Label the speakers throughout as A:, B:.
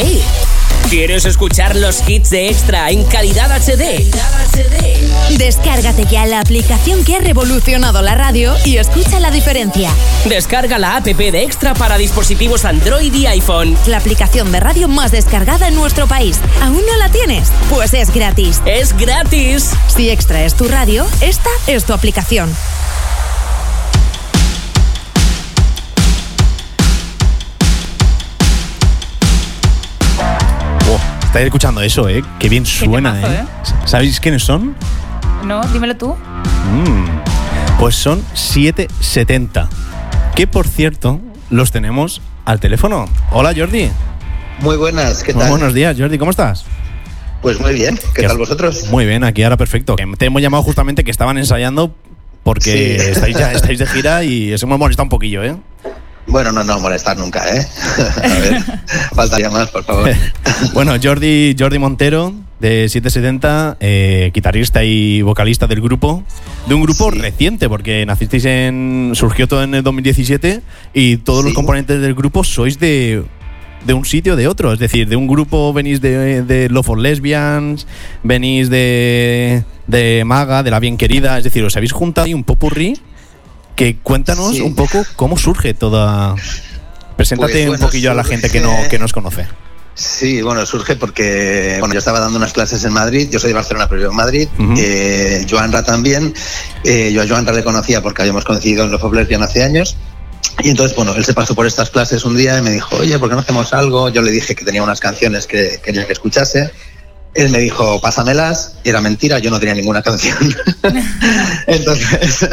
A: ¡Eh! ¿Quieres escuchar los hits de Extra en calidad HD?
B: Descárgate ya la aplicación que ha revolucionado la radio y escucha la diferencia.
A: Descarga la app de Extra para dispositivos Android y iPhone.
B: La aplicación de radio más descargada en nuestro país. ¿Aún no la tienes? Pues es gratis.
A: ¡Es gratis!
B: Si Extra es tu radio, esta es tu aplicación.
C: Estáis escuchando eso, ¿eh? Qué bien suena,
D: temazo,
C: ¿eh?
D: ¿eh?
C: ¿Sabéis quiénes son?
D: No, dímelo tú.
C: Mm, Pues son 770. Que por cierto, los tenemos al teléfono. Hola, Jordi.
E: Muy buenas, ¿qué
C: Muy
E: tal?
C: buenos días, Jordi, ¿cómo estás?
E: Pues muy bien, ¿qué tal vosotros?
C: Muy bien, aquí ahora perfecto. Te hemos llamado justamente que estaban ensayando porque
E: Sí.
C: estáis, ya, estáis de gira y os hemos molestado un poquillo, ¿eh?
E: Bueno, no, no, molestar nunca, ¿eh? A ver, faltaría más, por favor.
C: bueno, Jordi, Jordi Montero, de 770, eh, guitarrista y vocalista del grupo. De un grupo
E: Sí.
C: reciente, porque nacisteis en. surgió todo en el 2017 y todos los componentes del grupo sois de. De un sitio o de otro, es decir, de un grupo venís de, de Love for Lesbians, venís de, de Maga, de La Bien Querida, es decir, os habéis juntado ahí un popurrí que cuéntanos
E: Sí.
C: un poco cómo surge toda... Preséntate
E: Pues,
C: un poquillo a la gente que no, que nos conoce.
E: Sí, bueno, surge porque bueno, yo estaba dando unas clases en Madrid, yo soy de Barcelona, pero vivo en Madrid,
C: Ujú.
E: eh, Joanra también, eh, yo a Joanra le conocía porque habíamos coincidido en los Lesbian hace años, y entonces, bueno, él se pasó por estas clases un día y me dijo, oye, ¿por qué no hacemos algo? Yo le dije que tenía unas canciones que quería que escuchase, él me dijo, pásamelas, y era mentira, yo no tenía ninguna canción. Entonces,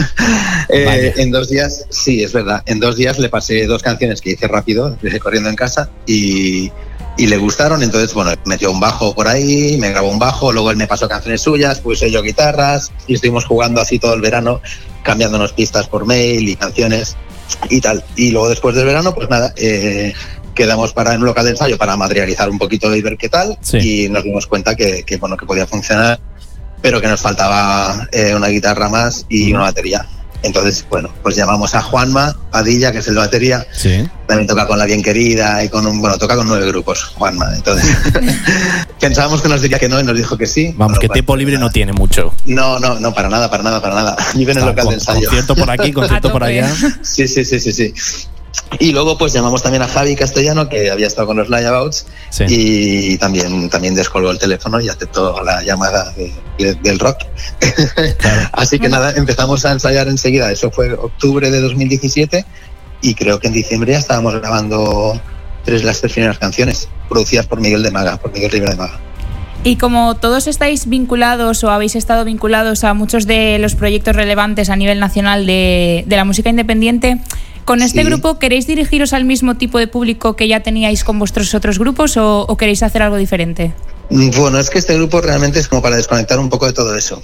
E: eh, en dos días, sí, es verdad, en dos días le pasé dos canciones que hice rápido, hice corriendo en casa, y, y le gustaron, entonces, bueno, metió un bajo por ahí, me grabó un bajo, luego él me pasó canciones suyas, puse yo guitarras, y estuvimos jugando así todo el verano, cambiándonos pistas por mail y canciones y tal. Y luego después del verano, pues nada, eh, quedamos para en un local de ensayo para materializar un poquito y ver qué tal,
C: Sí.
E: y nos dimos cuenta que, que, bueno, que podía funcionar, pero que nos faltaba eh, una guitarra más y una batería. Entonces, bueno, pues llamamos a Juanma Padilla, que es el de batería,
C: Sí.
E: también toca con La Bien Querida y con un, bueno, toca con nueve grupos, Juanma. Entonces, pensábamos que nos diría que no y nos dijo que sí.
C: Vamos, que tiempo libre
E: nada.
C: no tiene mucho.
E: No, no, no, para nada, para nada, para nada. Vive en el local
C: con-
E: de ensayo.
C: Concierto por aquí, concierto por allá.
E: Sí, sí, sí, sí, sí. Y luego pues llamamos también a Javi Castellano, que había estado con los Layabouts,
C: Sí.
E: y también, también descolgó el teléfono y aceptó la llamada de- de- del rock.
C: Claro.
E: Así que nada, empezamos a ensayar enseguida. Eso fue octubre de 2017 y creo que en diciembre ya estábamos grabando tres las tres primeras canciones, producidas por Miguel de Maga, por Miguel Rivera de Maga.
D: Y como todos estáis vinculados o habéis estado vinculados a muchos de los proyectos relevantes a nivel nacional de, de la música independiente, ¿con este
E: Sí.
D: grupo queréis dirigiros al mismo tipo de público que ya teníais con vuestros otros grupos o, o queréis hacer algo diferente?
E: Mm, Bueno, es que este grupo realmente es como para desconectar un poco de todo eso.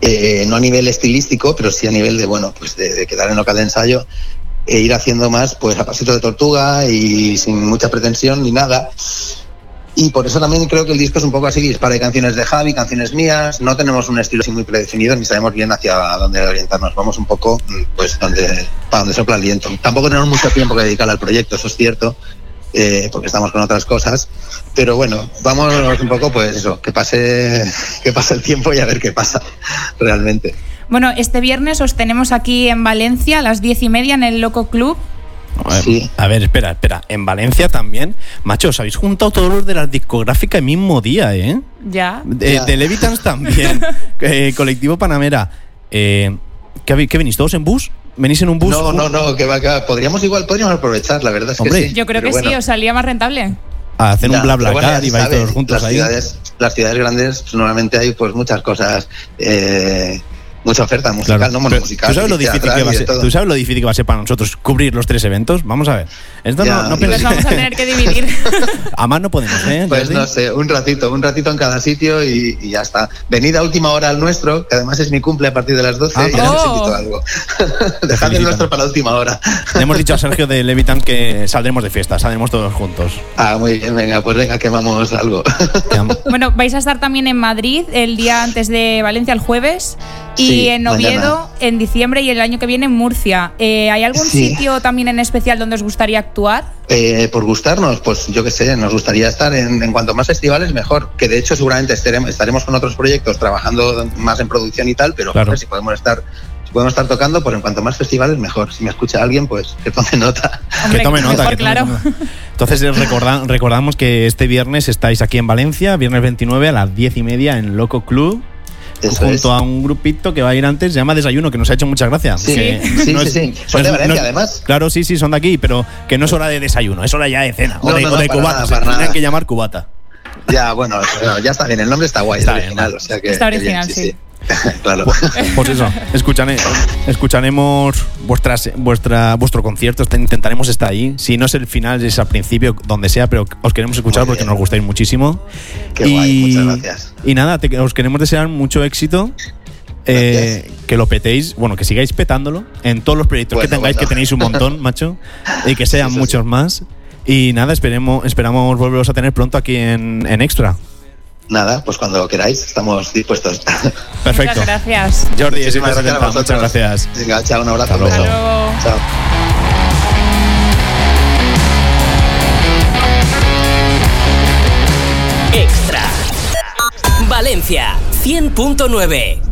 E: Eh, no a nivel estilístico, pero sí a nivel de, bueno, pues de, de quedar en local de ensayo e ir haciendo más pues a pasito de tortuga y sin mucha pretensión ni nada. Y por eso también creo que el disco es un poco así, dispara de canciones de Javi, canciones mías, no tenemos un estilo así muy predefinido ni sabemos bien hacia dónde orientarnos, vamos un poco mm, pues donde, para donde sopla el viento. Tampoco tenemos mucho tiempo que dedicar al proyecto, eso es cierto, eh, porque estamos con otras cosas, pero bueno, vamos un poco pues eso, que pase, que pase el tiempo y a ver qué pasa realmente.
D: Bueno, este viernes os tenemos aquí en Valencia a las diez y media en el Loco Club.
C: A ver,
E: Sí.
C: A ver, espera, espera. En Valencia también. Macho, os habéis juntado todos los de la discográfica el mismo día, ¿eh?
D: Ya.
C: De,
E: Ya.
C: de Levitans también. Eh, colectivo Panamera. Eh, ¿qué, qué venís? ¿Todos en bus? ¿Venís en un bus?
E: No, no, no, que va, que va. podríamos igual, podríamos aprovechar, la verdad es
C: Hombre.
E: que sí.
D: Yo creo que sí, os salía más rentable.
C: A hacer
E: Ya,
C: un bla bla
E: bueno,
C: car y vais todos juntos
E: las
C: ahí.
E: Ciudades, las ciudades grandes pues, normalmente hay pues muchas cosas, eh, mucha oferta musical,
C: Claro.
E: no Bueno,
C: Pero,
E: musical.
C: ¿tú, sabes lo difícil que va ser. ¿Tú sabes lo difícil que va a ser para nosotros cubrir los tres eventos? Vamos a ver. Esto
E: Ya,
C: no, no
D: los
C: penséis-
D: vamos a tener que dividir.
C: A más no podemos, ¿eh?
E: Pues no sé, un ratito, un ratito en cada sitio y, y ya está. Venid a última hora al nuestro, que además es mi cumple a partir de las 12
C: Ah,
E: y ya os
D: oh.
E: invito a algo. Dejad el nuestro para la última hora.
C: Le hemos dicho a Sergio de Levitan que saldremos de fiesta, saldremos todos juntos.
E: Ah, muy bien, venga, pues venga, quemamos algo.
D: Bueno, vais a estar también en Madrid el día antes de Valencia, el jueves. Y
E: Sí,
D: en
E: mañana.
D: Oviedo, en diciembre y el año que viene en Murcia. Eh, ¿Hay algún
E: Sí.
D: sitio también en especial donde os gustaría actuar?
E: Eh, por gustarnos, pues yo qué sé, nos gustaría estar en, en cuanto más festivales mejor. Que de hecho seguramente estaremos, estaremos con otros proyectos trabajando más en producción y tal, pero
C: Claro.
E: joder, si podemos estar si podemos estar tocando, pues en cuanto más festivales mejor. Si me escucha alguien, pues que tome nota.
D: Hombre,
C: que tome nota.
D: mejor,
C: que tome
D: claro.
C: nota. Entonces eh, recorda- recordamos que este viernes estáis aquí en Valencia, viernes 29 a las 10 y media en Loco Club.
E: Eso
C: junto
E: es.
C: a un grupito que va a ir antes, se llama Desayuno, que nos ha hecho muchas gracias.
E: Sí,
C: Que
E: sí,
C: no
E: sí,
C: es-
E: sí.
C: no
E: Son de Valencia,
C: no es-
E: además.
C: Claro, sí, sí, son de aquí, pero que no es hora de desayuno, es hora ya de cena. o de,
E: no,
C: o
E: no,
C: de
E: para
C: cubata,
E: nada,
C: se
E: nada.
C: que llamar cubata.
E: Ya, bueno, ya está bien, el nombre está guay,
C: Está
E: es
C: bien,
E: original,
C: ¿no?
E: o sea que
D: Está
E: que bien,
D: original, sí.
E: claro.
C: Pues eso, escuchane- escucharemos vuestras, vuestra, vuestro concierto, te- intentaremos estar ahí. Si no es el final, es al principio, donde sea, pero os queremos escuchar porque nos gustáis muchísimo.
E: Qué guay, muchas gracias.
C: Y nada, te- os queremos desear mucho éxito. eh, que lo petéis, bueno, que sigáis petándolo en todos los proyectos que tengáis,
E: bueno.
C: que tenéis un montón, macho, y que sean
E: Sí,
C: muchos
E: sí.
C: más. Y nada, esperemos, esperamos volveros a tener pronto aquí en, en Extra.
E: Nada, pues cuando queráis, estamos dispuestos.
C: Perfecto.
D: Muchas gracias.
C: Jordi,
E: Muchísimas
C: siempre
E: gracias a
C: atenta. muchas gracias.
E: Venga, chao, un abrazo.
C: Hasta
E: un
C: luego.
E: beso.
D: Hasta luego.
E: Chao.
A: Extra. Valencia 100.9.